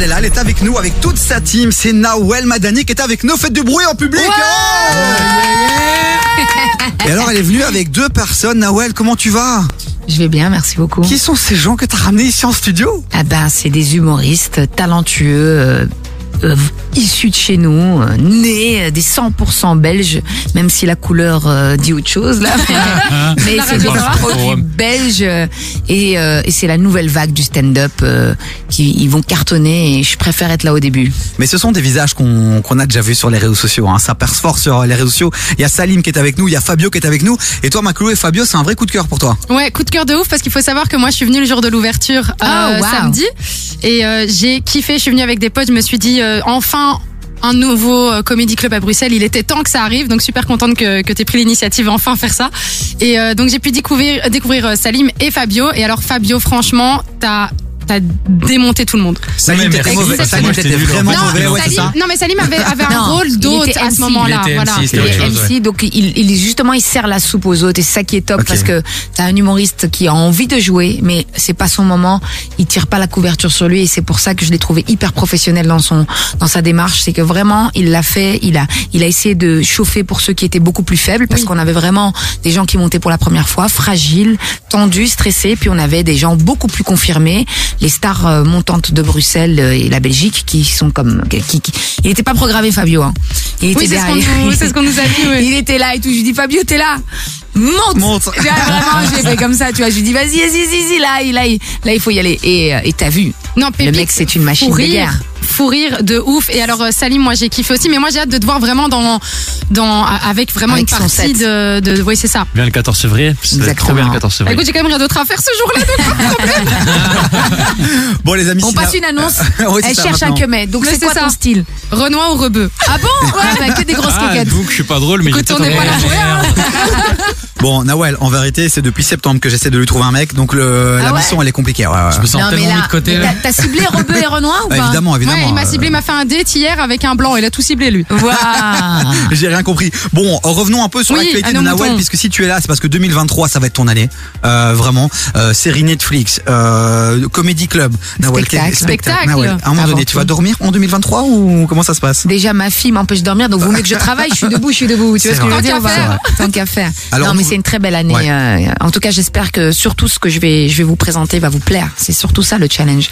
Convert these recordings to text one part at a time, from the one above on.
Elle est là, elle est avec nous, avec toute sa team. C'est Nawel Madani qui est avec nous. Faites du bruit en public. Oh Et alors, elle est venue avec deux personnes. Nawel, comment tu vas? Je vais bien, merci beaucoup. Qui sont ces gens que t'as ramenés ici en studio? Ah ben, c'est des humoristes talentueux, euh, euh, issus de chez nous, euh, nés euh, des 100% belges, même si la couleur euh, dit autre chose là. Mais c'est des produits belges euh, et, euh, et c'est la nouvelle vague du stand-up euh, qui ils vont cartonner et je préfère être là au début. Mais ce sont des visages qu'on a déjà vus sur les réseaux sociaux. Hein. Ça perce fort sur les réseaux sociaux. Il y a Salim qui est avec nous, il y a Fabio qui est avec nous. Et toi, Maclou et Fabio, c'est un vrai coup de cœur pour toi. Ouais, coup de cœur de ouf parce qu'il faut savoir que moi je suis venue le jour de l'ouverture euh, Oh, wow. samedi et euh, j'ai kiffé. Je suis venue avec des potes. Je me suis dit euh, enfin un nouveau euh, comedy club à Bruxelles. Il était temps que ça arrive, donc super contente que que t'aies pris l'initiative enfin faire ça. Et euh, donc j'ai pu découvrir découvrir euh, Salim et Fabio. Et alors Fabio, franchement, t'as t'as démonté tout le monde. Salim, merci. mauvais. Vraiment non, mauvais. Non, mais Salim avait, avait un rôle d'hôte était à ce moment-là. Il était Voilà. MC, Il est donc il, il justement il sert la soupe aux autres et c'est ça qui est top parce que t'as un humoriste qui a envie de jouer, mais c'est pas son moment. Il tire pas la couverture sur lui et c'est pour ça que je l'ai trouvé hyper professionnel dans son dans sa démarche. C'est que vraiment il l'a fait, il a il a essayé de chauffer pour ceux qui étaient beaucoup plus faibles parce Oui. qu'on avait vraiment des gens qui montaient pour la première fois, fragiles, tendus, stressés, puis on avait des gens beaucoup plus confirmés, les stars euh, montantes de Bruxelles euh, et la Belgique qui sont comme qui, qui- il n'était pas programmé Fabio, hein. Il était Oui, c'est ce qu'on nous, ce a dit. oui. Il était là et tout. Je lui dis, Fabio, t'es là. Monte. Monte. Tu vois, vraiment, je l'ai fait comme ça, tu vois. Je lui dis, vas-y, vas-y, vas-y, là, il- là, là, il faut y aller. Et, euh, et t'as vu. Non, Le Pépite, mec, c'est une machine de rire, guerre. Fou rire de ouf. Et alors, euh, Salim, moi, j'ai kiffé aussi. Mais moi, j'ai hâte de te voir vraiment dans, dans, avec vraiment Avec une partie de, de, oui, c'est ça. Bien le 14 février. C'est Exactement. trop bien le 14 Bah, février. écoute, j'ai quand même rien d'autre à faire ce jour-là. donc- Bon, les amis, On passe la- une annonce. C'est Elle ça, cherche un maintenant. quemet. Donc, c'est quoi ça. ton style? Renoir ou rebeu? Ah bon? Ouais, bah, que des grosses Ah, quéquettes. donc je suis pas drôle, mais Écoute, on n'est pas là pour rien. Bon, Nawel, en vérité, c'est depuis septembre que j'essaie de lui trouver un mec. Donc, le, la Ah ouais mission, elle est compliquée. Ouais, ouais. Je me sens Non, tellement mis de côté. t'as- ciblé Rebeu et Renoir ou Bah, pas évidemment, évidemment. Ouais, il m'a euh, ciblé, il m'a fait un date hier avec un blanc. Il a tout ciblé, lui. Waouh. J'ai rien compris. Bon, revenons un peu sur Oui, l'actualité de Nawel, puisque si tu es là, c'est parce que 2023, ça va être ton année. Euh, vraiment. Euh, série Netflix, euh, Comedy Club. Nawel, Spectacle. quel- Spectacle. Nawel, à un moment donné, tu vas dormir en 2023 ou comment ça se passe? Déjà, ma fille m'empêche de dormir, donc vous voulez que je travaille, je suis debout, je suis debout. Tu vois ce que je veux dire Tant qu'à faire. Alors, non, mais c'est une très belle année. Ouais. euh, en tout cas, j'espère que surtout ce que je vais, je vais vous présenter va vous plaire. C'est surtout ça le challenge.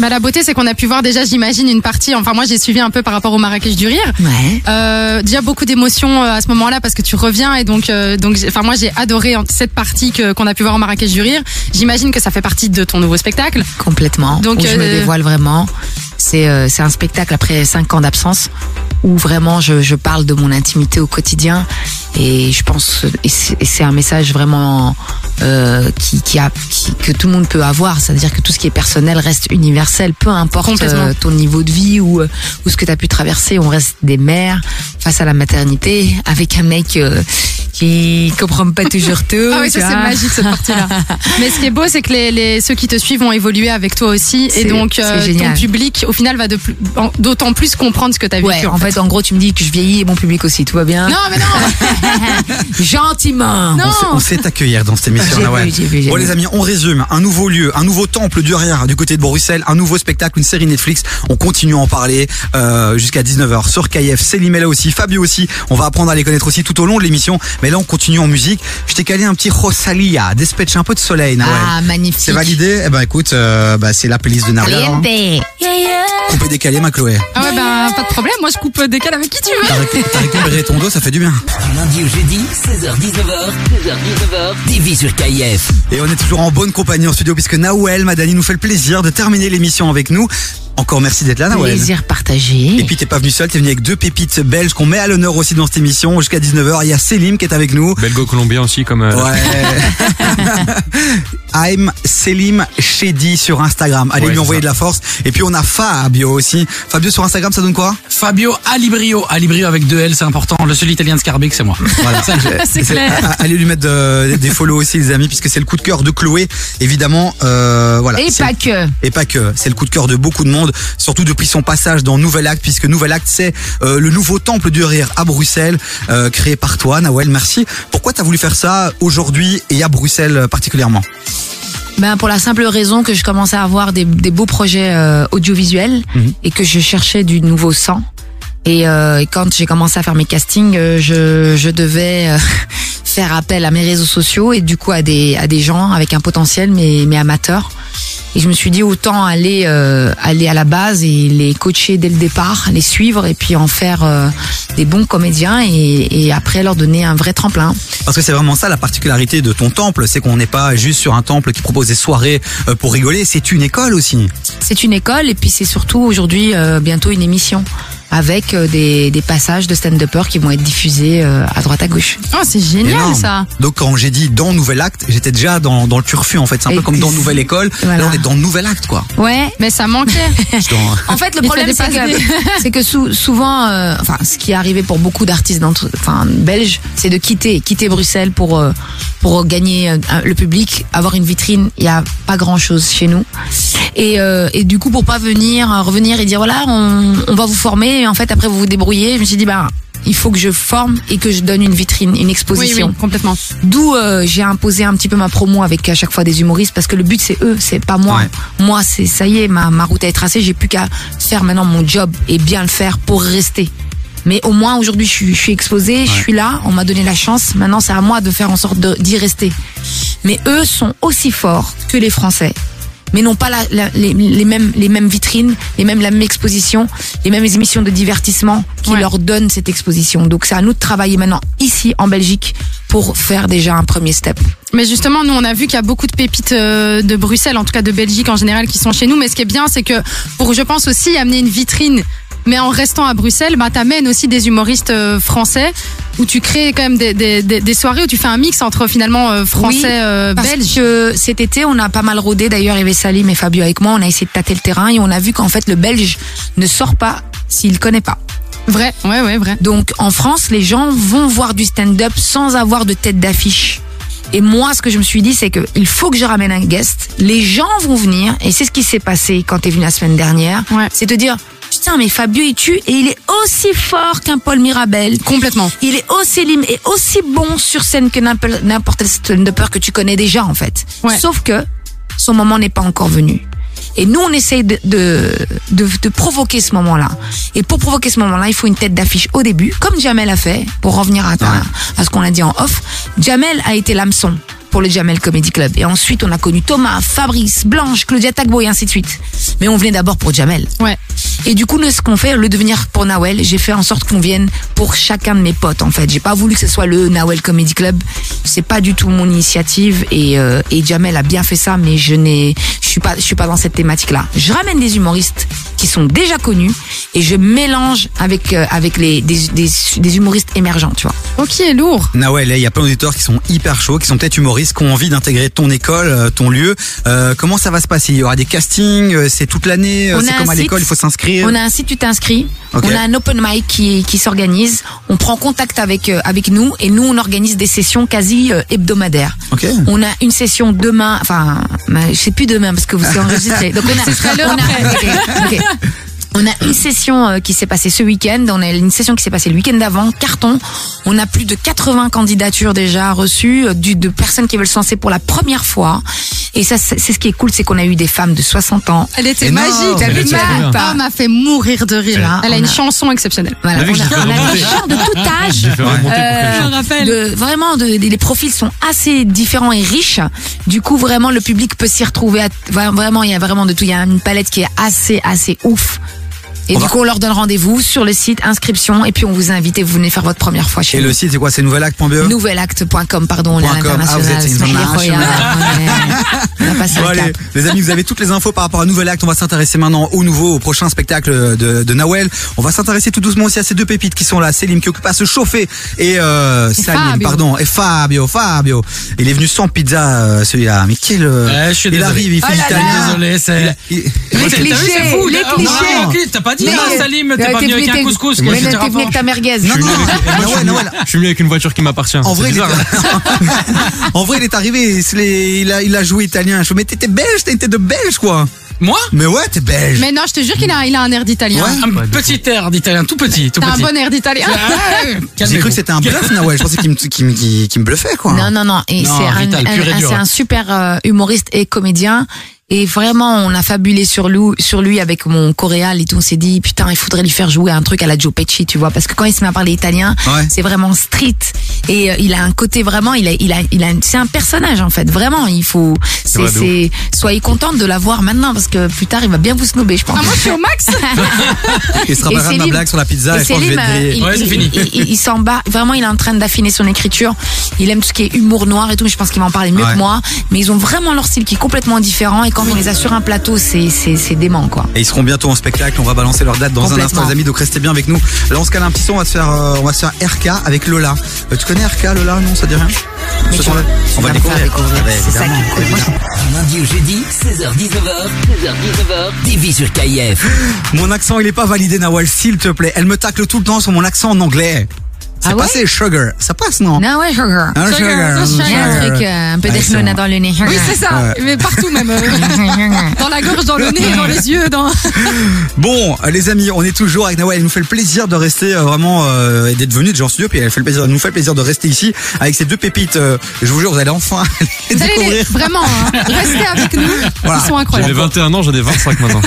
Bah, la beauté, c'est qu'on a pu voir déjà, j'imagine, une partie. Enfin, moi, j'ai suivi un peu par rapport au Marrakech du Rire. Ouais. Euh, déjà beaucoup d'émotions euh, à ce moment-là parce que tu reviens et donc euh, donc enfin moi j'ai adoré cette partie que qu'on a pu voir au Marrakech du rire. J'imagine que ça fait partie de ton nouveau spectacle. Complètement. Donc, où je me dévoile vraiment. C'est euh, c'est un spectacle après cinq ans d'absence où vraiment je, je parle de mon intimité au quotidien et je pense et c'est un message vraiment euh, qui, qui a qui, que tout le monde peut avoir, c'est-à-dire que tout ce qui est personnel reste universel, peu importe euh, ton niveau de vie ou euh, ou ce que tu as pu traverser, on reste des mères face à la maternité avec un mec euh, qui comprend pas toujours tout. Ah oui, ça c'est magique cette partie-là. Mais ce qui est beau, c'est que les, les ceux qui te suivent vont évoluer avec toi aussi et donc euh, ton public au final va d'autant plus comprendre ce que tu as vécu. Ouais, en fait, en gros, tu me dis que je vieillis et mon public aussi, tout va bien Non mais non. Gentiment. Non. On sait- On sait t'accueillir dans cette émission, vu, vu, j'ai Bon, vu. les amis, on résume. Un nouveau lieu, un nouveau temple du rire du côté de Bruxelles, un nouveau spectacle, une série Netflix. On continue à en parler euh, jusqu'à 19h sur KF. Célim est là aussi, Fabio aussi. On va apprendre à les connaître aussi tout au long de l'émission. Mais là, on continue en musique. Je t'ai calé un petit Rosalia, Despeche un peu de soleil, Nawel. Ah, magnifique. C'est validé? Eh ben écoute, euh, bah, c'est la playlist de. Caliente. Coupé décalé, ma Chloé. Ah ouais ben pas de problème. Moi je coupe décale avec qui tu veux. T'as récupéré ton dos, ça fait du bien. Lundi au jeudi, 16h-19h, 16h-19h, TV sur KIF. Et on est toujours en bonne compagnie en studio puisque Nawel Madani nous fait le plaisir de terminer l'émission avec nous. Encore merci d'être là, Nawel. Plaisir partagé. Et puis t'es pas venu seul, t'es venu avec deux pépites belges qu'on met à l'honneur aussi dans cette émission jusqu'à 19h. Il y a Selim qui est avec nous. Belgo-colombien aussi, comme. euh, Ouais. I'm Selim Shedi sur Instagram. Allez Ouais, lui envoyer ça. de la force. Et puis on a Fabio aussi. Fabio sur Instagram, ça donne quoi? Fabio Alibrio, Alibrio avec deux L, c'est important. Le seul italien de Scarbeck, c'est moi. Voilà. C'est clair. Allez lui mettre de- des follow aussi les amis puisque c'est le coup de cœur de Chloé. Évidemment, euh, voilà. Et pas que. Et pas que, c'est le coup de cœur de beaucoup de monde, surtout depuis son passage dans Nouvel Acte, puisque Nouvel Acte, c'est euh, le nouveau temple du rire à Bruxelles, euh, créé par toi, Nawel, merci. Pourquoi t'as voulu faire ça aujourd'hui et à Bruxelles euh, particulièrement? Ben pour la simple raison que je commençais à avoir des, des beaux projets euh, audiovisuels Mhm. et que je cherchais du nouveau sang. Et, euh, et quand j'ai commencé à faire mes castings, euh, je, je devais faire appel à mes réseaux sociaux et du coup à des à des gens avec un potentiel mais mais amateurs. Et je me suis dit autant aller euh, aller à la base et les coacher dès le départ, les suivre et puis en faire euh, des bons comédiens et, et après leur donner un vrai tremplin. Parce que c'est vraiment ça la particularité de ton temple, c'est qu'on n'est pas juste sur un temple qui propose des soirées euh, pour rigoler, c'est une école aussi. C'est une école et puis c'est surtout aujourd'hui euh, bientôt une émission avec euh, des, des passages de stand-uppers qui vont être diffusés euh, à droite à gauche. Oh, c'est génial Énorme. ça. Donc quand j'ai dit dans Nouvel Acte, j'étais déjà dans, dans le turfu en fait, c'est un peu comme dans Nouvelle École, voilà. là on est dans Nouvel Acte quoi. Ouais. Mais ça manquait. En fait, le problème, c'est que, c'est que sou- souvent, euh, enfin, ce qui est arrivé pour beaucoup d'artistes d'entre- enfin, belges, c'est de quitter, quitter Bruxelles pour euh, pour gagner euh, le public, avoir une vitrine. Il y a pas grand chose chez nous. Et, euh, et du coup, pour pas venir, euh, revenir et dire voilà, on, on va vous former. Et en fait, après, vous vous débrouillez. Je me suis dit bah. Il faut que je forme et que je donne une vitrine, une Oui, exposition. oui, complètement. D'où euh, j'ai imposé un petit peu ma promo avec à chaque fois des humoristes parce que le but c'est eux, c'est pas moi. Ouais. Moi c'est ça y est, ma, ma route est tracée, j'ai plus qu'à faire maintenant mon job et bien le faire pour rester. Mais au moins aujourd'hui je suis, je suis exposée, je suis là, on m'a donné la chance, maintenant c'est à moi de faire en sorte d'y rester. Mais eux sont aussi forts que les Français. Mais n'ont pas la- la- les, les mêmes les mêmes vitrines, les mêmes la même exposition, les mêmes émissions de divertissement qui Ouais. leur donnent cette exposition. Donc c'est à nous de travailler maintenant ici en Belgique pour faire déjà un premier step. Mais justement, nous, on a vu qu'il y a beaucoup de pépites euh, de Bruxelles, en tout cas de Belgique en général, qui sont chez nous. Mais ce qui est bien, c'est que pour, je pense aussi, amener une vitrine, mais en restant à Bruxelles, bah, t'amènes aussi des humoristes euh, français, où tu crées quand même des, des, des, des soirées où tu fais un mix entre finalement euh, français, Oui, euh, Parce belge. que cet été, on a pas mal rodé. D'ailleurs, il y avait Salim et Fabio avec moi. On a essayé de tâter le terrain et on a vu qu'en fait, le Belge ne sort pas s'il connaît pas. Vrai, ouais, ouais, vrai. Donc, en France, les gens vont voir du stand-up sans avoir de tête d'affiche. Et moi, ce que je me suis dit, c'est que il faut que je ramène un guest. Les gens vont venir, et c'est ce qui s'est passé quand t'es venu la semaine dernière. Ouais. C'est de dire, putain, mais Fabio, il tue, et il est aussi fort qu'un Paul Mirabel. Complètement. Il est aussi lim et aussi bon sur scène que n'importe n'importe quel stand-upper que tu connais déjà, en fait. Ouais. Sauf que son moment n'est pas encore venu. Et nous, on essaye de, de, de, de provoquer ce moment-là. Et pour provoquer ce moment-là, il faut une tête d'affiche au début, comme Jamel a fait, pour revenir à, ta- à ce qu'on a dit en off. Jamel a été l'hameçon pour le Jamel Comedy Club. Et ensuite, on a connu Thomas, Fabrice, Blanche, Claudia Tagbo et ainsi de suite. Mais on venait d'abord pour Jamel. Ouais. Et du coup, nous, ce qu'on fait, le devenir pour Nawel, j'ai fait en sorte qu'on vienne pour chacun de mes potes, en fait. J'ai pas voulu que ce soit le Nawel Comedy Club. C'est pas du tout mon initiative et, euh, et Jamel a bien fait ça, mais je n'ai, je suis pas, je suis pas dans cette thématique-là. Je ramène des humoristes qui sont déjà connus et je mélange avec, euh, avec les, des, des, des humoristes émergents, tu vois. Ok, lourd. Nawel, il y a plein d'auditeurs qui sont hyper chauds, qui sont peut-être humoristes, qui ont envie d'intégrer ton école, euh, ton lieu. Euh, comment ça va se passer? Il y aura des castings, euh, c'est toute l'année, euh, c'est comme à l'école, il faut s'inscrire. On a un site, tu t'inscris. On a un open mic qui, qui s'organise. On prend contact avec, euh, avec nous et nous, on organise des sessions quasi euh, hebdomadaires. On a une session demain, enfin, mais je sais plus demain parce que vous êtes enregistré. Donc on a, sera on a. On a une session euh, qui s'est passée ce week-end, on a une session qui s'est passée le week-end d'avant, carton. On a plus de 80 candidatures déjà reçues euh, du, de personnes qui veulent se lancer pour la première fois. Et ça, c'est ce qui est cool, c'est qu'on a eu des femmes de 60 ans. Elle était Énorme. magique. Elle Elle était trop bien. Ah, m'a fait mourir de rire. Là, Elle a une a- chanson exceptionnelle. Voilà, vu on a, on a des gens de tout âge. Euh, de, vraiment, de, les profils sont assez différents et riches. Du coup, vraiment, le public peut s'y retrouver. à- vra- vraiment, il y a vraiment de tout. Il y a une palette qui est assez, assez ouf. Et On du va- coup, on leur donne rendez-vous sur le site, inscription, et puis on vous invite et vous venez faire votre première fois chez Et nous. le site, c'est quoi? C'est nouvelacte.be Nouvelacte.com, pardon, on est à. Ah, on a passé Bon, le allez, les amis, vous avez toutes les infos par rapport à Nouvel Acte. On va s'intéresser maintenant au nouveau, au prochain spectacle de, de Nawel. On va s'intéresser tout doucement aussi à ces deux pépites qui sont là. Célim qui occupe à se chauffer et, euh, Salim, Fabio. pardon, et Fabio, Fabio. Il est venu sans pizza, euh, celui-là. Mais quel, euh, Ouais, je suis il désolé. arrive, il fait Oh là l'italien. Désolé, c'est. Les clichés, c'est fou, les clichés. Non, T'as pas dit, Salim, t'es pas venu avec un couscous, mais t'es venu avec ta merguez. Non, non, je suis- venu avec une voiture qui m'appartient. En vrai, en vrai, il est arrivé, il, a, il a joué italien. Je me mais t'étais belge, t'étais de belge, quoi. Moi Mais ouais, t'es belge. Mais non, je te jure qu'il a, il a un air d'italien. Ouais. Un petit air d'italien, tout petit, T'as un bon air d'italien. J'ai cru que c'était un bluff, Nawel. Je pensais qu'il me, qu'il me- qu'il me bluffait, quoi. Non, non, non. Et Non, c'est un, un- un super euh, humoriste et comédien. Et vraiment, on a fabulé sur lui, sur lui avec mon coréal et tout. On s'est dit, putain, il faudrait lui faire jouer un truc à la Joe Pesci, tu vois, parce que quand il se met à parler italien, Ouais. c'est vraiment street. Et euh, il a un côté vraiment, il a, il a, il a, c'est un personnage en fait. Vraiment, il faut, c'est, c'est, soyez contente de l'avoir maintenant parce que plus tard, il va bien vous snober, je pense. Ah, moi, je suis au max. Il se rappellera de ma blague sur la pizza et, Et je pense que je vais Célim, être grillé. il, Ouais, c'est il- fini. il- il- il s'en bat. Vraiment, il est en train d'affiner son écriture. Il aime tout ce qui est humour noir et tout. mais Je pense qu'il va en parler mieux Ouais. que moi. Mais ils ont vraiment leur style qui est complètement différent. Et quand on les a sur un plateau, c'est, c'est, c'est dément, quoi. Et ils seront bientôt en spectacle. On va balancer leur date dans un instant, les amis. Donc restez bien avec nous. Là, on se cale un petit son. On va se faire, euh, on va se faire RK avec Lola. Euh, tu connais RK, Lola Non, ça dit rien? Mais tu- On va découvrir. découvrir. Ouais, C'est ça qui évidemment, est cool. Moi, évidemment. Du lundi au jeudi, 16h-19h, 16h-19h, TV sur KIF. Mon accent, il est pas validé, Nawal, s'il te plaît. Elle me tacle tout le temps sur mon accent en anglais. C'est Ah ouais? sugar. Ça passe, non? Non, ouais, sugar. Hein, Sugar, sugar, sugar. Un truc, euh, un peu c'est dans le nez. Oui, c'est ça. Ouais. Mais partout, même. euh, Dans la gorge, dans le nez, dans les yeux, dans. Bon, les amis, on est toujours avec Nawal. Elle nous fait le plaisir de rester euh, vraiment euh, et d'être venue de Jean Studio. Puis elle fait le plaisir, elle nous fait le plaisir de rester ici avec ces deux pépites. euh, je vous jure, vous allez enfin les Vous allez les- découvrir. Vraiment, hein, restez avec nous. Voilà. Ils sont J'avais incroyables. 21 ans, j'en ai 25 maintenant.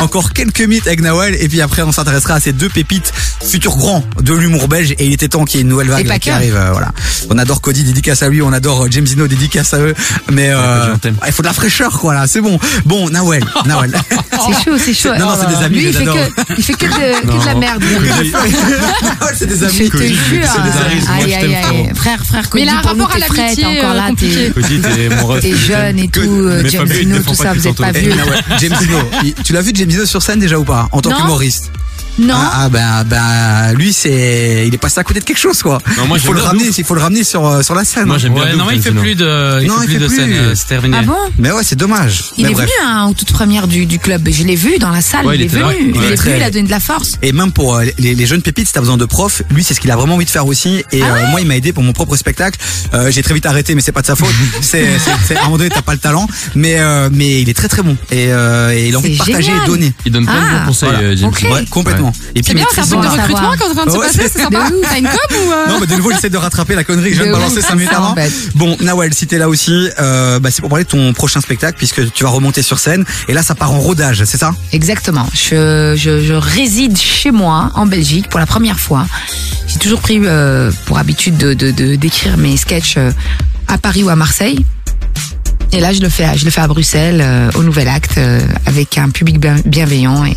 Encore quelques mythes avec Nawal. Et puis après, on s'intéressera à ces deux pépites futurs grands de l'humour belge. Et il était temps qu'il y ait une nouvelle vague là, qui arrive. euh, voilà. On adore Cody, dédicace à lui. On adore euh, James Dino, dédicace à eux. Mais euh, il faut de la fraîcheur, quoi. Là, c'est bon. Bon, Nawal, Nawal. C'est chaud, c'est chaud. Non, non, c'est des amis, Lui, il fait que, il fait que de, que de la merde. C'est des amis. Je te jure. C'est des amis. moi, Aïe, aïe, aïe. Frère, frère, Mais Cody, a un pour nous, rapport à t'es frais, t'es encore là, t'es, Cody, t'es mon ref. t'es jeune et tout, euh, Mais James Dino, tout ça, vous êtes pas vieux. James Dino, tu l'as vu James Dino sur scène déjà ou pas En tant qu'humoriste? Non. Ah, ah, ben, ben, lui, c'est, il est passé à côté de quelque chose, quoi. Non, moi, il faut le ramener, il faut le ramener sur, euh, sur la scène. Moi, j'aime bien Ouais, non, mais il fait plus de, il Non, fait il plus fait de plus. scène, euh, c'est terminé. Ah bon? Mais ouais, c'est dommage. Il Mais est bref. venu hein, aux toutes premières du, du club. Je l'ai vu dans la salle. Ouais, il, il est était venu. Il est très- venu. Il a donné de la force. Et même pour euh, les, les jeunes pépites, si t'as besoin de profs, lui, c'est ce qu'il a vraiment envie de faire aussi. Et Ah euh, moi, il m'a aidé pour mon propre spectacle. Euh, j'ai très vite arrêté, mais c'est pas de sa faute. c'est, c'est, c'est- à un moment donné, t'as pas le talent, mais euh, mais il est très très bon. Et, euh, et il a envie de partager génial. et donner. Il donne plein de Ah, bons conseils, voilà. euh, James. Ok. Ouais, complètement. Et puis bien, c'est un truc de recrutement quand on est en train de se Ouais, passer, c'est- c'est sympa. T'as une com ou. euh Non, mais de nouveau, j'essaie de rattraper la connerie que je viens de balancer ouf. 5 minutes avant. Bon, Nawel, si t'es là aussi, euh, bah, c'est pour parler de ton prochain spectacle, puisque tu vas remonter sur scène. Et là, ça part en rodage, c'est ça? Exactement. Je, je, je réside chez moi en Belgique pour la première fois. J'ai toujours pris euh, pour habitude de de- de- d'écrire mes sketchs à Paris ou à Marseille. Et là, je le fais, à- je le fais à Bruxelles, euh, au Nouvel Acte, euh, avec un public bien- bienveillant. Et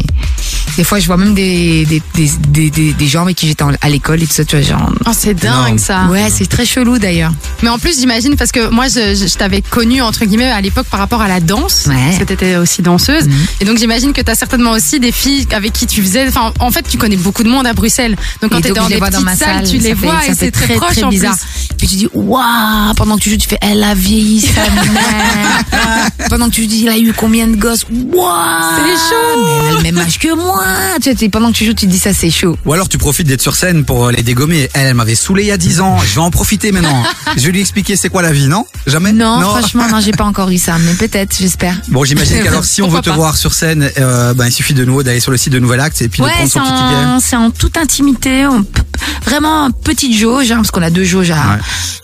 des fois, je vois même des des des des, des, des gens avec qui j'étais à l'école et tout ça. Tu vois, genre. Oh, c'est dingue ça. Ouais, c'est très chelou d'ailleurs. Mais en plus, j'imagine, parce que moi, je, je, je t'avais connu entre guillemets à l'époque par rapport à la danse. Ouais. Parce que t'étais aussi danseuse. Mhm. Et donc, j'imagine que t'as certainement aussi des filles avec qui tu faisais. Enfin, en fait, tu connais beaucoup de monde à Bruxelles. Donc, quand Et t'es donc, dans des vois petites dans ma salles, salle, tu les fait- vois et c'est très, proche très en bizarre. plus. Puis tu dis waouh pendant que tu joues tu fais elle a vieilli sa mère. pendant que tu dis il a eu combien de gosses? Waouh C'est chaud. mais elle a le même âge que moi tu sais, t'es- pendant que tu joues tu dis ça c'est chaud Ou alors tu profites d'être sur scène pour euh, les dégommer. Elle, elle m'avait saoulé il y a 10 ans. Je vais en profiter maintenant. Je vais lui expliquer c'est quoi la vie, non? Jamais? Non, franchement non j'ai pas encore eu ça mais peut-être j'espère Bon, j'imagine qu'alors si on veut te pas. voir sur scène, euh, ben, il suffit de nouveau d'aller sur le site de Nouvel Acte et puis de prendre son petit ticket. c'est en toute intimité, on vraiment petite jauge, hein, parce qu'on a deux jauges à,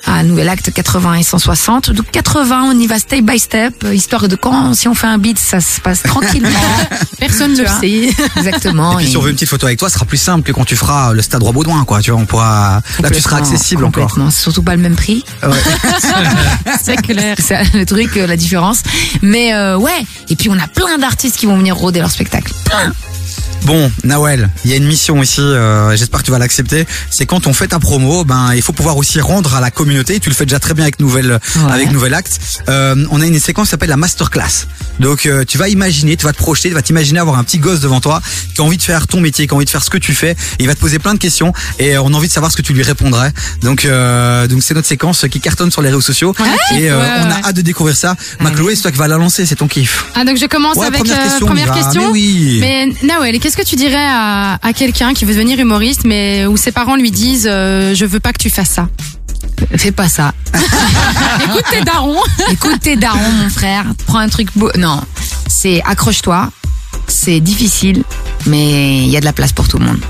à Nouvel Acte 80 et 160. Donc 80, on y va step by step, euh, histoire de quand, si on fait un beat, ça se passe tranquillement. Personne ne le sait. Exactement. Et puis si on veut une petite photo avec toi, ce sera plus simple que quand tu feras le stade Roi-Baudouin, quoi. Tu vois, on pourra, là tu seras Complètement, accessible encore. complètement. C'est surtout pas le même prix. C'est clair. C'est le truc, euh, la différence. Mais euh, ouais. Et puis on a plein d'artistes qui vont venir rôder leur spectacle. Plein. Bon, Nawel, il y a une mission ici, euh, j'espère que tu vas l'accepter. C'est quand on fait ta promo, ben il faut pouvoir aussi rendre à la communauté. Tu le fais déjà très bien avec Nouvelle, Ouais. avec Nouvel Acte. Euh, on a une séquence qui s'appelle la masterclass. Donc euh, tu vas imaginer, tu vas te projeter, tu vas t'imaginer avoir un petit gosse devant toi qui a envie de faire ton métier, qui a envie de faire ce que tu fais. Et il va te poser plein de questions et euh, on a envie de savoir ce que tu lui répondrais. Donc euh, donc c'est notre séquence qui cartonne sur les réseaux sociaux et euh, Ouais, on a ouais. hâte de découvrir ça. Ma Chloé, c'est toi qui vas la lancer, c'est ton kiff. Ah, donc je commence Ouais, avec première question, première question. Mais oui. Mais Nawel, qu'est-ce que tu dirais à, à quelqu'un qui veut devenir humoriste, mais où ses parents lui disent euh, Je veux pas que tu fasses ça? Fais pas ça. Écoute tes darons Écoute tes darons, mon frère. Prends un truc beau. Non. C'est accroche-toi, c'est difficile, mais il y a de la place pour tout le monde.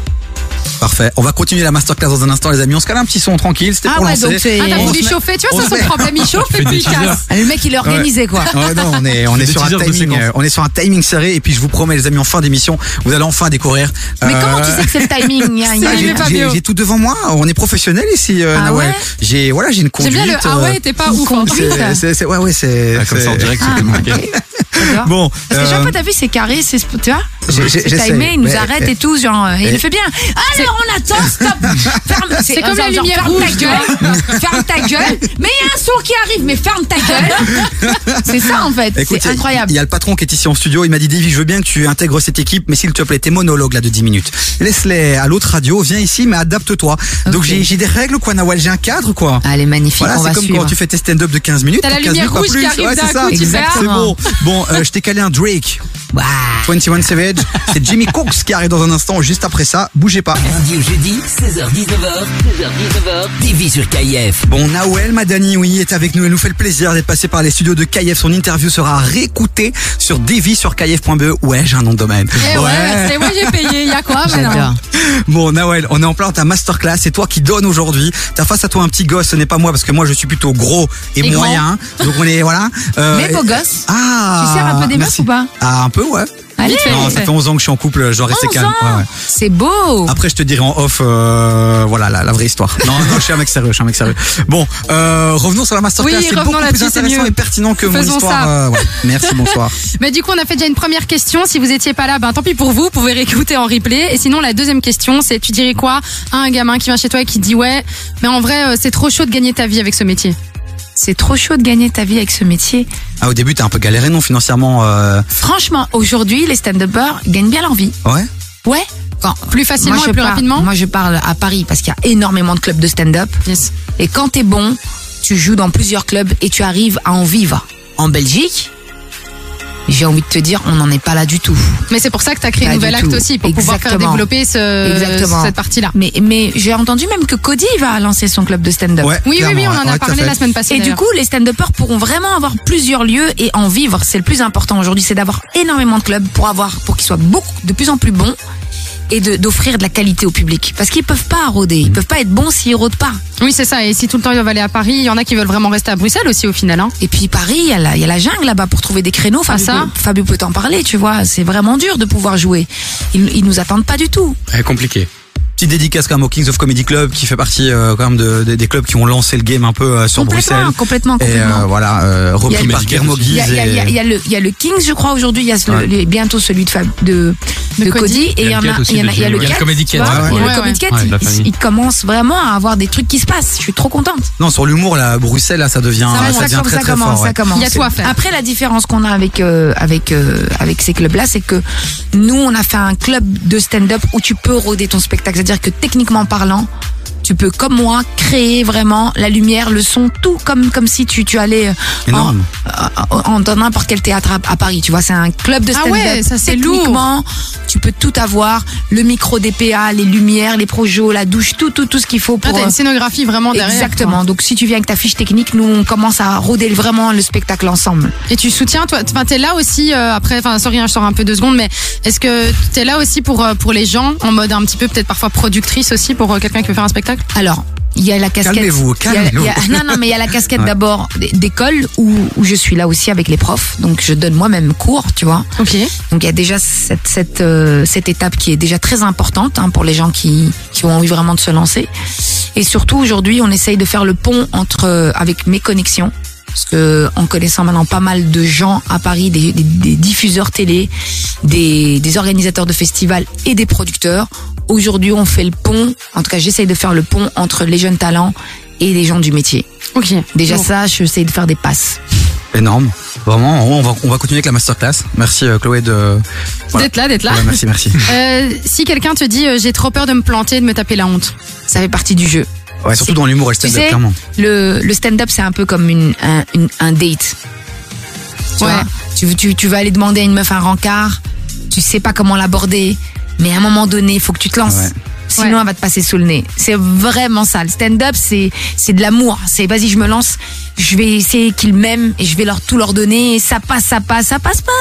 Parfait. On va continuer la masterclass dans un instant, les amis. On se cale un petit son tranquille. C'était Ah pour ouais, lancer. donc c'est- Ah, t'as voulu chauffer, tu on vois, ça, se son problème, il chauffe et puis il casse. Ah, Le mec, il est organisé, quoi. Ouais, non, on est, on est Des sur un teasers de timing, séquence. euh, on est sur un timing serré et puis je vous promets les amis en fin d'émission, vous allez enfin découvrir. Mais euh, comment tu sais que c'est le timing ah, C'est- j'ai- tout devant moi, on est professionnel ici, euh, Ah Nawel. ouais J'ai voilà, j'ai une J'aime conduite. bien le ah euh, ouais, t'es pas ouf. hein. c'est- c'est- c'est- ouais, ouais, c'est. Ah, Comme ça en c'est- direct, Ah, c'est compliqué. Bon, Parce que chaque euh, fois, t'as vu, c'est carré, c'est, tu vois j'essaie. timé, il nous arrête et tout, genre, euh, il et- le fait bien. Alors, on attend, stop Ferme, C'est comme la genre, lumière ferme rouge, ta gueule, ferme ta gueule, mais il y a un son qui arrive, mais ferme ta gueule C'est ça, en fait, c'est incroyable. Il y a le patron qui est ici en studio. Il m'a dit, Davy, je veux bien que tu intègres cette équipe, mais s'il te plaît, tes monologues là de 10 minutes. Laisse-les à l'autre radio. Viens ici, mais adapte-toi. Donc j'ai des règles, quoi, Nawel. J'ai un cadre, quoi. Allez, magnifique, Voilà, on va c'est comme quand tu fais tes stand-up de 15 minutes. T'as la pour 15 lumière rouge qui plus. arrive Ouais, d'un c'est ça. coup, ah. C'est bon. Bon, euh, je t'ai calé un Drake. Waouh. 21 Savage. C'est Jimmy Cooks qui arrive dans un instant. Juste après ça, bougez pas. Lundi au jeudi, 16h-19h, 16h-19h, TV sur KIF. Bon, Nawel Madani, oui, est avec nous. Elle nous fait le plaisir d'être passé par les studios de KF. Son interview sera réécoutée sur Davy sur KF.be. Ouais, j'ai un nom de domaine. Eh ouais, c'est moi j'ai payé, il y a quoi maintenant. Bon, Nawel, on est en plein dans ta masterclass. C'est toi qui donne aujourd'hui. T'as face à toi un petit gosse. Ce n'est pas moi parce que moi je suis plutôt gros et, Et moyen. Donc on est voilà. Euh, Mais beau gosse. Ah. Tu sers un peu des meufs ou pas Ah, un peu, ouais. Allez, Non, ça fait. fait 11 ans que je suis en couple. Je dois rester 11 calme. ans Ouais, ouais. C'est beau Après, je te dirai en off, euh, voilà, la, la vraie histoire. Non, non, je suis un mec sérieux, je suis un mec sérieux. Bon, euh, revenons sur la masterclass. Oui, c'est revenons beaucoup plus là-dessus, c'est intéressant mieux. et pertinent que mon Faisons histoire. ça. euh, ouais. Merci, bonsoir. Mais du coup, on a fait déjà une première question. Si vous étiez pas là, ben tant pis pour vous. Vous pouvez réécouter en replay. Et sinon, la deuxième question, c'est tu dirais quoi à un gamin qui vient chez toi et qui dit ouais, mais en vrai, euh, c'est trop chaud de gagner ta vie avec ce métier? C'est trop chaud de gagner ta vie avec ce métier. Ah, au début, t'as un peu galéré, non, financièrement. Euh... Franchement, aujourd'hui, les stand-uppers gagnent bien leur vie. Ouais. Ouais. Quand, Plus facilement moi, et plus parle- rapidement. Moi, je parle à Paris parce qu'il y a énormément de clubs de stand-up. Yes. Et quand t'es bon, tu joues dans plusieurs clubs et tu arrives à en vivre. En Belgique, j'ai envie de te dire, on n'en est pas là du tout. Mais c'est pour ça que tu as créé nouvelle acte tout. aussi pour pouvoir faire Exactement. développer ce, Exactement. cette partie-là. Mais, mais j'ai entendu même que Cody va lancer son club de stand-up. Ouais. Oui, oui, oui, on en ouais, a parlé la semaine passée. Et du coup, les stand-uppers pourront vraiment avoir plusieurs lieux et en vivre. C'est le plus important aujourd'hui, c'est d'avoir énormément de clubs pour avoir, pour qu'ils soient beaucoup, de plus en plus bons et de- d'offrir de la qualité au public. Parce qu'ils peuvent pas rôder, ils peuvent pas être bons s'ils rôdent pas. Oui, c'est ça. Et si tout le temps ils doivent aller à Paris, il y en a qui veulent vraiment rester à Bruxelles aussi au final. Hein. Et puis Paris, il y, a la- il y a la jungle là-bas pour trouver des créneaux. Fabio, ça peut, Fabio peut t'en parler, tu vois. C'est vraiment dur de pouvoir jouer. Ils, ils nous attendent pas du tout. Très compliqué. Petite dédicace quand même au Kings of Comedy Club qui fait partie euh, quand même de, de- des clubs qui ont lancé le game un peu euh, sur complètement, Bruxelles. complètement, Et complètement. euh, voilà, euh, Il y repris a- par Guillermo Il y, a, il y a- il y a- il Guise. y a le, il y a le Kings, je crois, aujourd'hui. Il y a ce- Ouais. le- bientôt celui de, Fab, de, De de Cody. Et il y en a, il y y le Comedy Cat. il y a le Comedy. Cat, il- commence vraiment à avoir des trucs qui se passent. Je suis trop contente. Non, sur l'humour, là, Bruxelles, là, ça devient, Ça, devient commence, très très commence, fort. ouais. ça commence. Il y a tout à faire. Après, la différence qu'on a avec euh, avec euh, avec ces clubs-là, c'est que nous, on a fait un club de stand-up où tu peux rôder ton spectacle. C'est-à-dire que techniquement parlant, tu peux, comme moi, créer vraiment la lumière, le son, tout comme comme si tu tu allais euh, Énorme. en, en- dans n'importe quel théâtre à, à Paris. Tu vois, c'est un club de Ah stand-up. ouais, ça, c'est Techniquement, tu peux tout avoir, le micro des PA, les lumières, les projos, la douche, tout tout tout ce qu'il faut Ah, pour. t'as une scénographie vraiment derrière. Exactement. Donc si tu viens avec ta fiche technique, nous on commence à rôder vraiment le spectacle ensemble. Et tu soutiens, toi, enfin, t'es là aussi, euh, après, enfin, sorry, hein, je sors un peu deux secondes, mais est-ce que t'es là aussi pour, euh, pour les gens, en mode un petit peu, peut-être parfois productrice aussi, pour euh, quelqu'un qui veut faire un spectacle? Alors, il y a la casquette. Calmez-vous, calmez-vous. non, non, mais il y a la casquette Ouais. d'abord d'école où, où je suis là aussi avec les profs. Donc je donne moi-même cours, tu vois. Ok. Donc il y a déjà cette, cette, euh, cette étape qui est déjà très importante hein, pour les gens qui, qui ont envie vraiment de se lancer. Et surtout aujourd'hui, on essaye de faire le pont entre euh, avec mes connexions. Parce que en connaissant maintenant pas mal de gens à Paris, des, des- des diffuseurs télé, des, des organisateurs de festivals et des producteurs, aujourd'hui on fait le pont. En tout cas, j'essaye de faire le pont entre les jeunes talents et les gens du métier. Ok. Déjà Bon. ça, j'essaye de faire des passes. Énorme. Vraiment, on va, on va continuer avec la masterclass. Merci euh, Chloé de. Voilà. D'être là, d'être là. Ouais, merci, merci. Euh, si quelqu'un te dit euh, j'ai trop peur de me planter, de me taper la honte. Ça fait partie du jeu. Ouais, surtout dans l'humour et le stand-up, clairement. le, le stand-up, c'est un peu comme une, un, une- un date. Tu, Ouais. vois tu, tu, tu vas aller demander à une meuf un rencard, tu sais pas comment l'aborder, mais à un moment donné, il faut que tu te lances. Ouais. Sinon, Ouais. elle va te passer sous le nez. C'est vraiment ça. Le stand-up, c'est c'est de l'amour. C'est vas-y, je me lance. Je vais essayer qu'ils m'aiment et je vais leur tout leur donner. Et ça passe, ça passe, ça passe pas.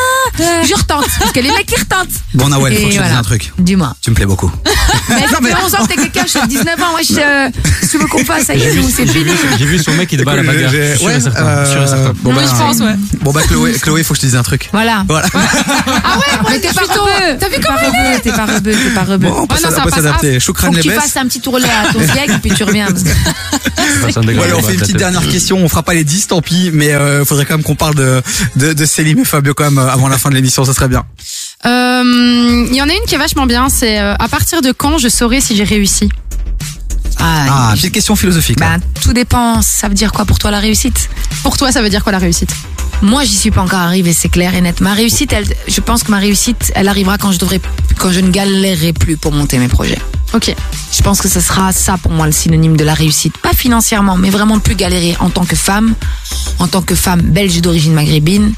Je retente parce que les mecs ils retentent. Bon, Nawel, faut que je te dise un truc. Dis-moi. Tu me plais beaucoup. Mais ça mais- fait 11 ans que t'es quelqu'un, je suis 19 ans, wesh, euh, tu veux qu'on fasse, ça y J'ai est, c'est fini. j'ai vu son mec qui te bat à la bagarre. Ouais, certain, euh, certain. Bon, bah, je pense, ouais. Bon, bah, Chloé, Chloé, faut que je te dise un truc. Voilà. Voilà. Ah ouais, moi, Mais t'es je pas suis rebeu. T'as vu T'es comment pas rebeu, t'es pas rebeu, t'es pas rebeu. Bon, on peut Ouais, non, s'ad- ça on peut passe s'adapter. Faut que les tu baisses. fasses un petit tourlet à ton siècle et puis tu reviens. Ouais, on fait une petite dernière question. On fera pas les 10, tant pis, mais euh, faudrait quand même qu'on parle de, de, de Céline et Fabio quand même euh, avant la fin de l'émission, ça serait bien. Euh, Il y en a une qui est vachement bien, c'est euh, à partir de quand je saurai si j'ai réussi? Ah, petite question philosophique. là. Ben, tout dépend. Ça veut dire quoi pour toi la réussite? Pour toi, ça veut dire quoi la réussite? Moi, j'y suis pas encore arrivée, c'est clair et net. Ma réussite, elle, je pense que ma réussite, elle arrivera quand je devrais, quand je ne galérerai plus pour monter mes projets. Ok. Je pense que ce sera ça pour moi le synonyme de la réussite. Pas financièrement, mais vraiment de plus galérer en tant que femme, en tant que femme belge d'origine maghrébine.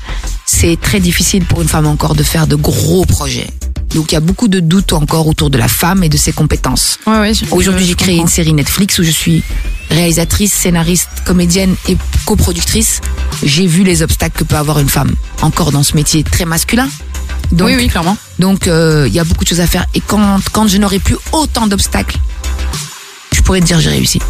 C'est très difficile pour une femme encore de faire de gros projets. Donc il y a beaucoup de doutes encore autour de la femme et de ses compétences. Ouais, ouais. Aujourd'hui, j'ai créé comprends. une série Netflix où je suis réalisatrice, scénariste, comédienne et coproductrice. J'ai vu les obstacles que peut avoir une femme encore dans ce métier très masculin. Donc, Oui, oui, clairement. donc euh, il y a beaucoup de choses à faire. Et quand, quand je n'aurai plus autant d'obstacles, je pourrais te dire j'ai réussi.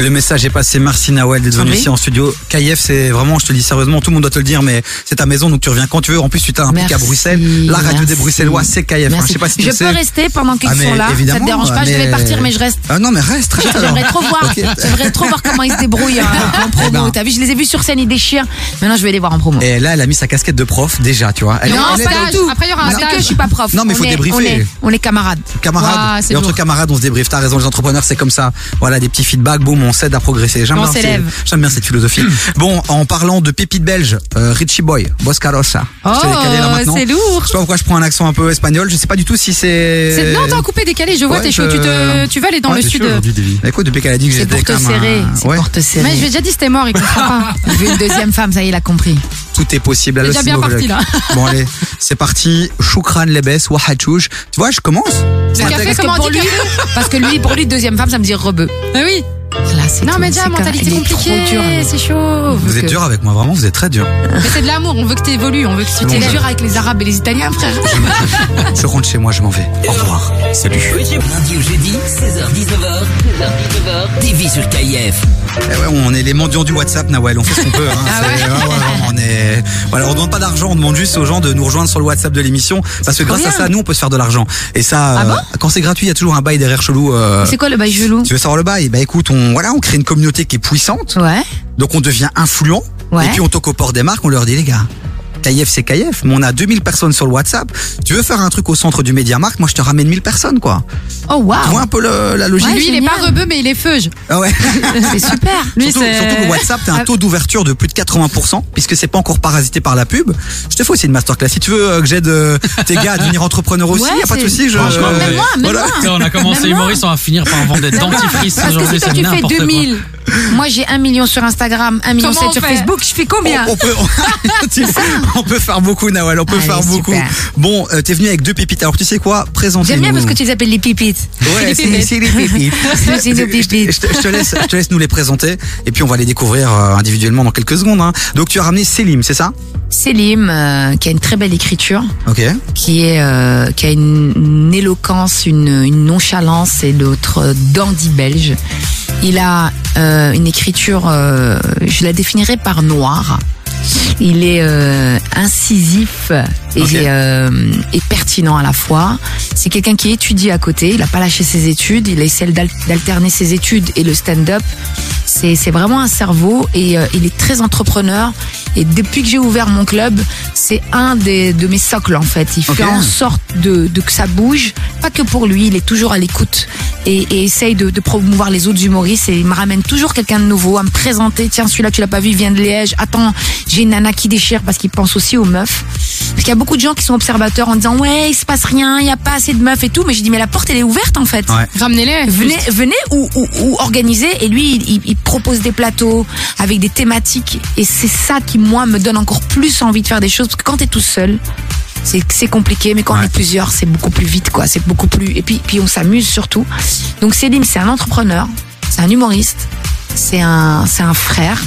Le message est passé. Merci Nawel d'être venu Oui. ici en studio. KF, c'est vraiment, je te le dis sérieusement, tout le monde doit te le dire, mais c'est ta maison, donc tu reviens quand tu veux. En plus, tu t'es impliqué à Merci, Bruxelles. La radio des. Bruxellois, c'est KF. hein. Je sais pas si tu je le peux sais. rester pendant qu'ils Ah, sont là. Ça te dérange pas, je vais partir, mais je reste. Ah non, mais reste, reste. J'aimerais trop voir. Ok. J'aimerais trop voir comment ils se débrouillent hein, en promo. Eh ben. T'as vu, je les ai vus sur scène, ils déchirent. Maintenant, je vais les voir en promo. Et là, elle a mis sa casquette de prof, déjà, tu vois. Elle, Non, elle stage. du tout. Après, il y aura un que je stage. suis pas prof. Non, mais faut débriefer. On est, camarades. camarade. Ouah, c'est et entre camarades, on se débriefe. T'as raison, les entrepreneurs, c'est comme ça. Voilà, des petits feedbacks, boum, on s'aide à progresser. J'aime On bien, j'aime bien cette philosophie. bon, en parlant de pépites belges, euh, Richie Boy, là Oh, c'est lourd. Je sais pas pourquoi je prends un accent un peu espagnol. Je sais pas du tout si c'est. Non, t'as coupé, décalé. Je vois, Ouais, t'es chaud. je- Tu, te... tu vas aller dans Ouais, le sud. Écoute, depuis qu'elle a dit que C'est j'étais pour te comme serrer. un- Ouais, pour te Mais serrer. je lui ai déjà dit c'était mort, il comprend pas. Vu une deuxième femme, ça y est, il a compris. tout est possible. C'est Allô, déjà bien parti, là. Bon allez, c'est parti. Choukran Lebes, Wahachouj. Tu vois, je commence. Le café, m'intègre. Parce que comment on pour dit lui, parce que lui, pour lui, deuxième femme, ça me dit rebeu. Ah oui. Là, c'est Non, tout. mais déjà, mentalité compliquée. Trop dur. lui. C'est chaud. Vous êtes que- dur avec moi, vraiment, vous êtes très dur. Mais c'est de l'amour. On veut que t'évolues. On veut que tu T'es dur avec les Arabes et les Italiens, frère. Je rentre chez moi, je m'en vais. Au revoir. Salut. Lundi au jeudi, 16h-19h, 16h-19h, TV sur KIF. Eh ouais, on est les mendiants du WhatsApp, Nawel. On fait ce qu'on peut. Hein. Ah C'est- ouais, ouais, vraiment, on est. Voilà, on demande pas d'argent, on demande juste aux gens de nous rejoindre sur le WhatsApp de l'émission, parce que grâce à ça, nous, on peut se faire de l'argent. Et ça, Ah euh, bon quand c'est gratuit, il y a toujours un bail derrière chelou. euh, C'est quoi le bail gelou Tu veux savoir le bail Bah écoute, on voilà, on crée une communauté qui est puissante, Ouais. donc on devient influent. Ouais. Et puis on toque au port des marques, on leur dit les gars. KF c'est KF, mais on a 2000 personnes sur le WhatsApp. Tu veux faire un truc au centre du Mediamarkt, moi je te ramène 1000 personnes quoi. Oh, Tu vois waouh. un peu le- la logique? Ouais, Lui, il est pas rebeu, mais il est feuge. Ah ouais. C'est super. Lui, surtout, surtout le WhatsApp, t'as un taux d'ouverture de plus de 80%, puisque c'est pas encore parasité par la pub. Je te fais aussi une masterclass. Si tu veux euh, que j'aide euh, tes gars à devenir entrepreneurs aussi, Ouais, y a pas de souci. Je, Franchement, euh, Même moi, même voilà. moi. On a commencé humoriste, on va finir par vendre des dentifrices que aujourd'hui, si toi c'est tu fais n'importe quoi. 2000, moi j'ai 1 million sur Instagram, 1 million Comment 7 on sur Facebook, je fais combien On, on peut, on peut faire beaucoup, Nawal. On peut Allez, faire beaucoup. super. Bon, euh, t'es venu avec deux pépites. Alors tu sais quoi? Présentez-nous. J'aime bien parce que tu les appelles les pipites. Ouais, c'est pépites. les pépites. C'est nos Je te- pépites. Je te, je te laisse, je te laisse nous les présenter et puis on va les découvrir euh, individuellement dans quelques secondes. hein. Donc tu as ramené Selim, c'est ça? Selim, euh, qui a une très belle écriture, Ok. qui est euh, qui a une, une éloquence, une, une nonchalance et l'autre euh, dandy belge. Il a euh, une écriture, je la définirais par noir. Il est euh, incisif et, euh, et pertinent à la fois. C'est quelqu'un qui étudie à côté. Il n'a pas lâché ses études. Il essaie d'al- d'alterner ses études et le stand-up. C'est c'est vraiment un cerveau et euh, il est très entrepreneur. Et depuis que j'ai ouvert mon club, c'est un des, de mes socles en fait. Il fait en sorte de, de que ça bouge, pas que pour lui. Il est toujours à l'écoute et, et essaye de, de promouvoir les autres humoristes. Et il me ramène toujours quelqu'un de nouveau à me présenter. Tiens, celui-là tu l'as pas vu, il vient de Liège. Attends, j'ai une nana qui déchire parce qu'il pense aussi aux meufs. Parce qu'il y a beaucoup de gens qui sont observateurs en disant ouais, il se passe rien, il y a pas assez de meufs et tout. Mais j'ai dit mais la porte elle est ouverte en fait. Ouais. Ramenez-les. Venez, venez ou, ou, ou organisez. Et lui, il, il- il propose des plateaux avec des thématiques. Et c'est ça qui, moi, me donne encore plus envie de faire des choses. Parce que quand t'es tout seul, c'est c'est compliqué. Mais quand on Ouais. est plusieurs, c'est beaucoup plus vite, quoi. C'est beaucoup plus. Et puis, puis on s'amuse surtout. Donc Célim, c'est un entrepreneur, c'est un humoriste, c'est un, c'est un frère.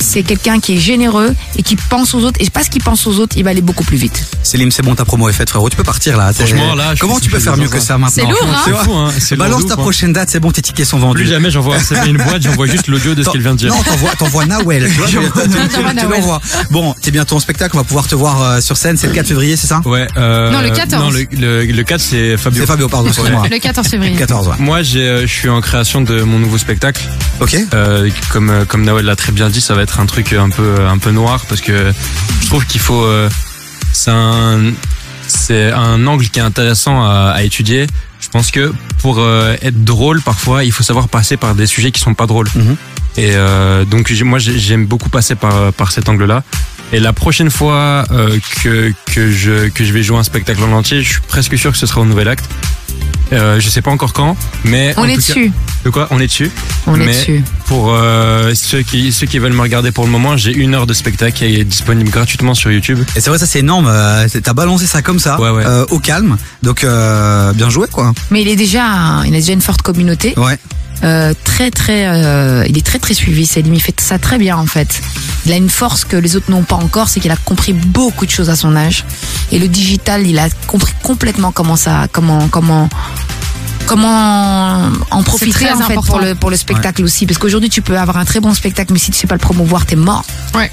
C'est quelqu'un qui est généreux et qui pense aux autres. Et parce qu'il pense aux autres, il va aller beaucoup plus vite. Célim, c'est bon, ta promo est faite, frérot. Tu peux partir là. Franchement, là, Comment tu peux faire mieux que ça maintenant C'est lourd, hein hein. Balance de ta hein. prochaine date, c'est bon, tes tickets sont vendus. Plus jamais j'envoie une boîte, j'envoie juste l'audio de ce qu'il vient de dire. Non, t'envoies, Nawel. Bon, t'es bientôt en spectacle, on va pouvoir te voir euh, sur scène. C'est le 4 février, c'est ça? Ouais. Euh, Non, le 14. Non, le, le, le 4 c'est Fabio. C'est Fabio, pardon, excuse-moi. Le 14 février. 14, ouais. Moi, j'ai, euh, je suis en création de mon nouveau spectacle. Ok. Comme comme Nawel l'a très bien dit, ça va être un truc un peu un peu noir parce que je trouve qu'il faut. euh, c'est un c'est un angle qui est intéressant à, à étudier. Je pense que pour euh, être drôle, parfois, il faut savoir passer par des sujets qui sont pas drôles. Mhm. Et euh, donc moi j'ai- j'aime beaucoup passer par par cet angle-là. Et la prochaine fois euh, que que je que je vais jouer un spectacle en entier, je suis presque sûr que ce sera au nouvel acte. Euh, je sais pas encore quand, mais On en est tout cas- dessus. de quoi? On est dessus. On est dessus. Pour euh, ceux qui ceux qui veulent me regarder pour le moment, j'ai une heure de spectacle qui est disponible gratuitement sur YouTube. Et c'est vrai, ça c'est énorme. euh, T'as balancé ça comme ça, Ouais, ouais. euh, au calme. Donc, euh, bien joué, quoi. Mais il est déjà, il a déjà une forte communauté. Ouais. Euh, très très, euh, il est très très suivi. Célim, il fait ça très bien en fait. Il a une force que les autres n'ont pas encore, c'est qu'il a compris beaucoup de choses à son âge. Et le digital, il a compris complètement comment ça, comment comment comment en profiter très en fait important. pour le pour le spectacle aussi. Parce qu'aujourd'hui, tu peux avoir un très bon spectacle, mais si tu sais pas le promouvoir, t'es mort.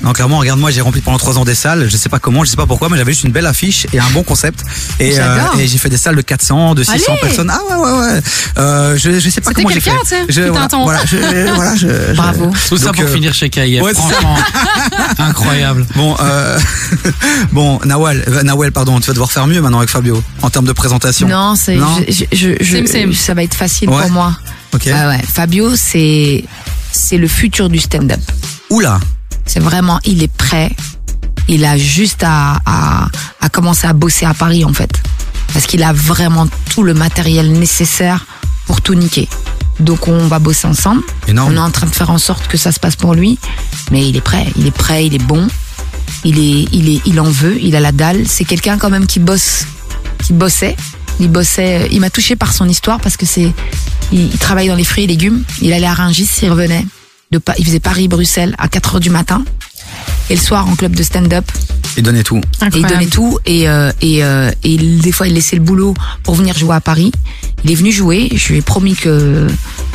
Non, clairement, regarde-moi, j'ai rempli pendant trois ans des salles. Je sais pas comment, je sais pas pourquoi, mais j'avais juste une belle affiche et un bon concept. Et, et j'ai fait des salles de 400, de 600 Allez. personnes. Ah ouais, ouais, ouais. Euh, je, je sais pas comment j'ai fait. quelqu'un, tu sais, Je- voilà, attends. voilà, je, voilà, je, je- Bravo. Tout ça pour euh, finir chez KIF. ouais. Franchement, incroyable. Bon, euh, bon, Nawal, euh, Nawel, pardon, tu vas devoir faire mieux maintenant avec Fabio en termes de présentation. Non, c'est je, ça va être facile Ouais. pour moi. Ok. Ouais. Fabio, c'est c'est le futur du stand-up. Oula. C'est vraiment, il est prêt. Il a juste à, à, à commencer à bosser à Paris, en fait. Parce qu'il a vraiment tout le matériel nécessaire pour tout niquer. Donc on va bosser ensemble. Énorme. On est en train de faire en sorte que ça se passe pour lui. Mais il est prêt. Il est prêt, il est bon. Il est, il est, il en veut. Il a la dalle. C'est quelqu'un quand même qui bosse, qui bossait. Il bossait. Il m'a touché par son histoire parce que c'est, il, dans les fruits et légumes. Il allait à Rungis, il revenait. De, il faisait Paris-Bruxelles à 4 heures du matin. Et le soir en club de stand-up. Et donnez tout. Et il donnait tout et, euh, et, euh, et il- des fois il laissait le boulot pour venir jouer à Paris. Il est venu jouer, je lui ai promis que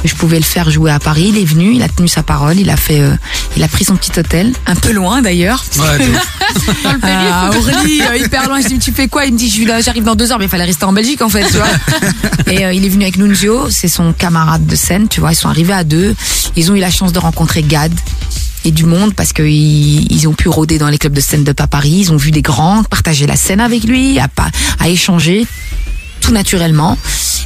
je pouvais le faire jouer à Paris. Il est venu, il a tenu sa parole, il a fait, euh, il a pris son petit hôtel, un peu loin d'ailleurs. Ouais, Ah, Aurélie, euh, hyper loin. Je dis, tu fais quoi? Il me dit, je suis là, j'arrive dans deux heures, mais il fallait rester en Belgique en fait, tu vois. Et euh, il est venu avec Nunzio, c'est son camarade de scène, tu vois. Ils sont arrivés à deux. Ils ont eu la chance de rencontrer Gad et du monde parce qu'ils ils ont pu rôder dans les clubs de stand-up à Paris. Ils ont vu des grands, partager la scène avec lui, à échanger tout naturellement.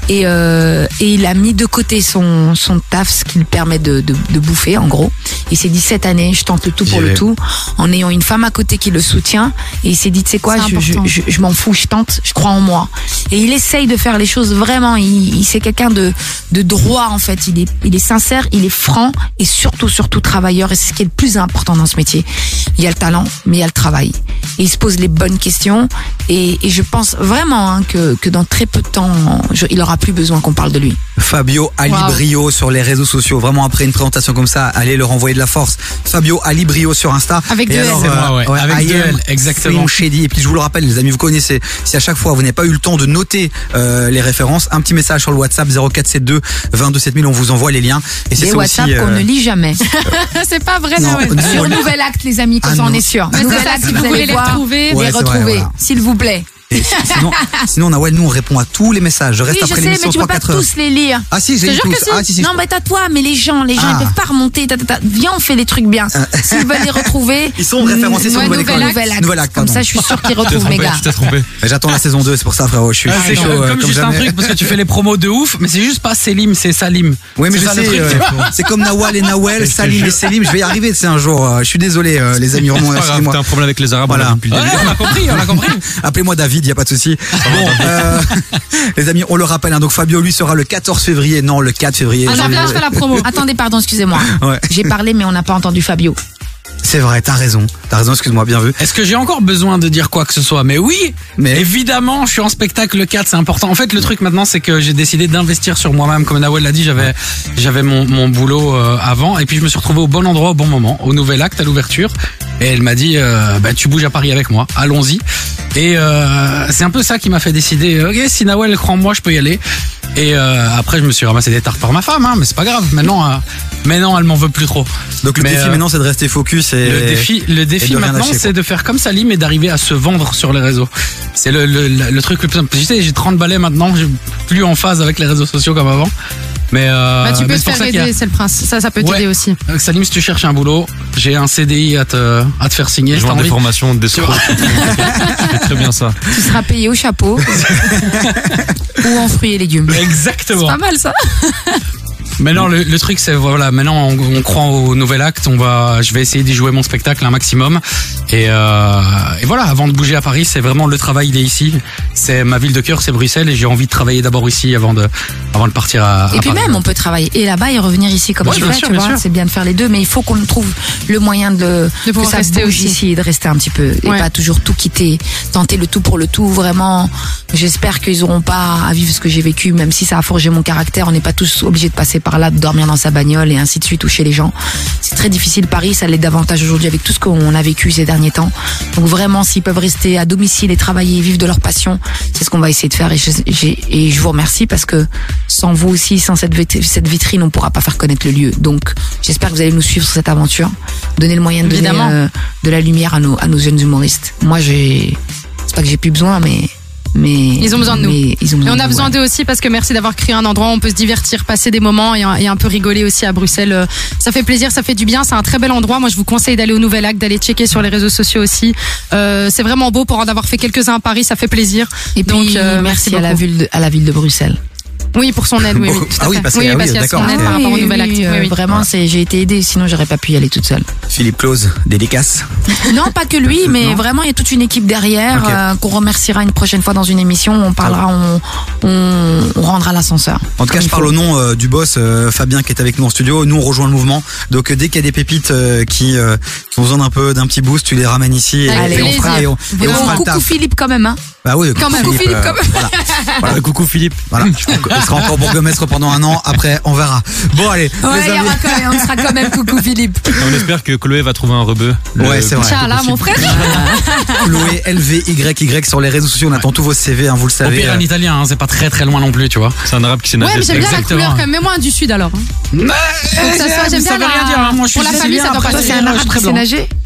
Et, euh, et il a mis de côté son, son taf, ce qui lui permet de, de, de bouffer, en gros. Il s'est dit, cette année, je tente le tout pour le tout, en ayant une femme à côté qui le soutient. Et il s'est dit, tu sais quoi, je, je, important. je, je m'en fous, je tente, je crois en moi. Et il essaye de faire les choses vraiment. Il, il c'est quelqu'un de, de droit, en fait. Il est, il est sincère, il est franc et surtout, surtout travailleur. Et c'est ce qui est le plus important dans ce métier. Il y a le talent, mais il y a le travail. Et il se pose les bonnes questions. Et, et je pense vraiment hein, que, que dans très peu de temps, je- il aura plus besoin qu'on parle de lui. Fabio Alibrio sur les réseaux sociaux. Vraiment, après une présentation comme ça, allez leur envoyer de la force. Fabio Alibrio sur Insta. Avec deux L. alors, ouais. Avec deux L, exactement. Shady. Et puis je vous le rappelle, les amis, vous connaissez. Si à chaque fois vous n'avez pas eu le temps de noter euh, les références, un petit message sur le WhatsApp 0472 22 7000, on vous envoie les liens. Et c'est WhatsApp qu'on euh, ne lit jamais. c'est pas vrai, Non, non, Sur Nouvel Acte, les amis, comme Ah ça on est sûr. Mais c'est Nouvel ça, Acte, si vous voulez allez les retrouver. Les retrouver, s'il vous plaît. Et sinon, sinon, Nawel, nous on répond à tous les messages. Je reste Oui, je après sais, l'émission mais tu peux pas 3-4 heures. tous les lire. Ah si, j'ai Je tous. que si. Ah si, si. Non, mais t'as toi, mais les gens, les gens, Ah. ils peuvent pas remonter. ta, ta, ta. Viens, on fait des trucs bien. S'ils veulent les retrouver. Ils sont référencés sur Nouvelle Nouvel École. Acte. Nouvel Acte, Comme ça, je suis sûr qu'ils Je retrouvent mes gars. je J'attends la saison 2, c'est pour ça frérot, je suis, je Ah, chaud euh, comme juste un truc, parce que tu fais les promos de ouf, mais c'est juste pas Selim, c'est Salim. Oui, mais je sais, euh, c'est comme Nawal et Nawel, Salim et Selim, je vais y arriver, c'est un jour. euh, Je suis désolé, les amis, t'as un problème avec les Arabes, Voilà. on a compris, on a compris. Appelez-moi David, y a pas de souci. Bon, euh, les amis, on le rappelle, hein, donc Fabio lui sera le 14 février, non le 4 février. Ah non, viens, je fais la promo. Attendez, pardon, excusez-moi. Ouais. J'ai parlé, mais on n'a pas entendu Fabio. C'est vrai, t'as raison. T'as raison, excuse-moi, bien vu. Est-ce que j'ai encore besoin de dire quoi que ce soit? Mais oui Mais- Évidemment, je suis en spectacle 4, c'est important. En fait, le truc maintenant, c'est que j'ai décidé d'investir sur moi-même. Comme Nawel l'a dit, j'avais j'avais mon, mon boulot euh, avant. Et puis, je me suis retrouvé au bon endroit, au bon moment, au nouvel acte, à l'ouverture. Et elle m'a dit, euh, bah, tu bouges à Paris avec moi, allons-y. Et euh, c'est un peu ça qui m'a fait décider, ok, si Nawel croit en moi, je peux y aller. Et après, je me suis ramassé des tartes par ma femme, hein, mais c'est pas grave. Maintenant, euh, maintenant, elle m'en veut plus trop. Donc le Mais, défi euh, maintenant, c'est de rester focus et. Le défi, le défi maintenant, c'est de faire comme Salim et d'arriver à se vendre sur les réseaux. C'est le, le, le, le truc le plus simple. Tu sais, j'ai 30 balais maintenant, j'ai plus en phase avec les réseaux sociaux comme avant. Mais, euh, Bah, tu mais peux te c'est faire a- aider, c'est le prince. Ça, ça peut Ouais. t'aider aussi. Euh, Salim, si tu cherches un boulot, j'ai un CDI à te, à te faire signer. Je vends des formations, des. Je fais très bien ça. Tu seras payé au chapeau ou en fruits et légumes. Exactement. Pas mal ça. Maintenant, le, le truc, c'est voilà, maintenant on, on croit au nouvel acte. On va, je vais essayer d'y jouer mon spectacle un maximum. Et, euh, et voilà, avant de bouger à Paris, c'est vraiment le travail. Il est ici. C'est ma ville de cœur, c'est Bruxelles, et j'ai envie de travailler d'abord ici avant de, avant de partir à. Et à puis Paris. même, on peut travailler et là-bas et revenir ici comme Ouais, tu bien fais, sûr, tu vois. C'est bien de faire les deux, mais il faut qu'on trouve le moyen de, De que ça rester bouge aussi. ici et de rester un petit peu et Ouais. pas toujours tout quitter, tenter le tout pour le tout. Vraiment, j'espère qu'ils auront pas à vivre ce que j'ai vécu, même si ça a forgé mon caractère. On n'est pas tous obligés de passer par là, de dormir dans sa bagnole et ainsi de suite ou chez les gens. C'est très difficile. Paris, ça l'est davantage aujourd'hui avec tout ce qu'on a vécu ces derniers temps. Donc vraiment, s'ils peuvent rester à domicile et travailler et vivre de leur passion, c'est ce qu'on va essayer de faire. Et je, et je vous remercie parce que sans vous aussi, sans cette, cette vitrine, on pourra pas faire connaître le lieu. Donc j'espère que vous allez nous suivre sur cette aventure, donner le moyen de donner euh, de la lumière à nos, à nos jeunes humoristes. Moi, j'ai, c'est pas que j'ai plus besoin, mais mais Ils ont besoin de nous. mais ils ont Et besoin on de a besoin ouais. d'eux aussi parce que merci d'avoir créé un endroit où on peut se divertir, passer des moments et un, et un peu rigoler aussi à Bruxelles. Euh, Ça fait plaisir, ça fait du bien. C'est un très bel endroit. Moi, je vous conseille d'aller au Nouvel Acte, d'aller checker sur les réseaux sociaux aussi. Euh, c'est vraiment beau pour en avoir fait quelques-uns à Paris. Ça fait plaisir. Et puis Donc, euh, merci, merci à la ville de, à la ville de Bruxelles. Oui, pour son aide. Oui, oui, à Ah oui, parce qu'il y a- oui, parce qu'il y a son aide Ah par rapport au Nouvel Acte. oui, Oui, euh, oui. Vraiment, c'est j'ai été aidée, sinon j'aurais pas pu y aller toute seule. Philippe Close, dédicace. Non, pas que lui, mais vraiment, il y a toute une équipe derrière euh, qu'on remerciera une prochaine fois dans une émission. On parlera, on, on, on rendra l'ascenseur. En tout cas, je parle au nom euh, du boss euh, Fabien qui est avec nous en studio. Nous, on rejoint le mouvement. Donc, euh, dès qu'il y a des pépites euh, qui, euh, qui ont besoin d'un peu d'un petit boost, tu les ramènes ici et, on fera et on, et on fera le coucou taf. Philippe quand même. Hein. Bah oui, Quand même. Coucou Philippe, quand même. Voilà. Voilà, coucou Philippe. Voilà. Il sera encore bourgmestre pendant un an. Après, on verra. Bon, allez. Ouais, les y amis. aura quand même, on sera quand même coucou Philippe. On espère que Chloé va trouver un rebeu. Ouais, c'est vrai. Inch'Allah, mon frère. Chloé LVYY sur les réseaux sociaux. On attend tous vos CV, hein, vous le Au savez. pire, un italien, hein, c'est pas très très loin non plus, tu vois. C'est un arabe qui s'est Ouais, nagé. mais j'aime bien la couleur quand même. Mets-moi un du sud alors. hein. Que ça soit, j'aime bien veut rien la- dire, hein. Moi, je suis Pour la famille, ça doit pas c'est un arabe très qui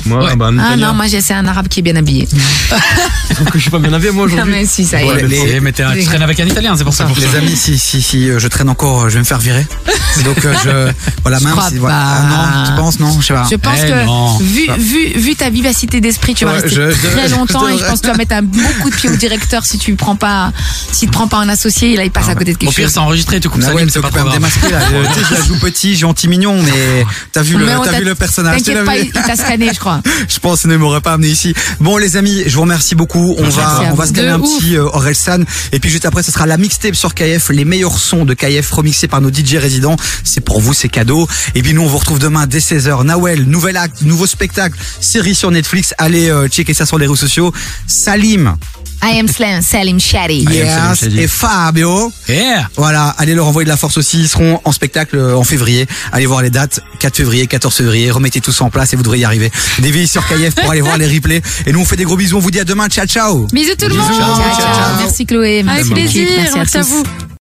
Moi, Ouais. bah, Ah non, moi, c'est un arabe qui est bien habillé. Donc, je suis pas bien habillé, moi, Non, aujourd'hui. mais si, ça y est. les- mais tu traînes avec un italien, c'est pour ça. Les amis, si, si, si euh, je traîne encore, euh, je vais me faire virer. Donc, euh, je, voilà, Je même crois si, voilà. pas. Ah non, tu penses, non, je sais pas. Je pense Eh que non. vu, vu, vu ta vivacité d'esprit, tu vas Ouais, rester je- je- très je longtemps et je pense que tu vas mettre un bon coup de pied au directeur si tu prends pas, s'il te prend pas un associé, là il passe à côté de Au quelque pire, chose. c'est enregistré, tu coupes Ah ça, ouais, mais c'est pas grave. démasqué là. Tu sais, je la joue petit, gentil, mignon, mais t'as vu vu le personnage. tu T'inquiète pas, il t'a scanné, je crois. Je pense qu'il ne m'aurait pas amené ici. Bon les amis, je vous remercie beaucoup. On va se caler De un ouf. petit euh, Orelsan et puis juste après ce sera la mixtape sur KF, les meilleurs sons de KF remixés par nos DJ résidents. C'est pour vous, c'est cadeau. Et puis nous on vous retrouve demain dès 16h. Nawel, nouvel acte, nouveau spectacle, série sur Netflix. Allez euh, checker ça sur les réseaux sociaux. Salim, I am Slam, Salim Shadi. yes, Salim. et Fabio. Yeah. Voilà, allez leur envoyer de la force aussi. Ils seront en spectacle euh, en février. Allez voir les dates. 4 février, 14 février. Remettez tout ça en place et vous devrez y arriver. Des sur KF pour aller voir les replays. Et nous on fait des gros bisous. On vous dit à demain. Ciao, ciao. Bisous tout le monde. Ciao, ciao, ciao. Merci Chloé. Avec Merci plaisir. Merci à Merci à tous. vous.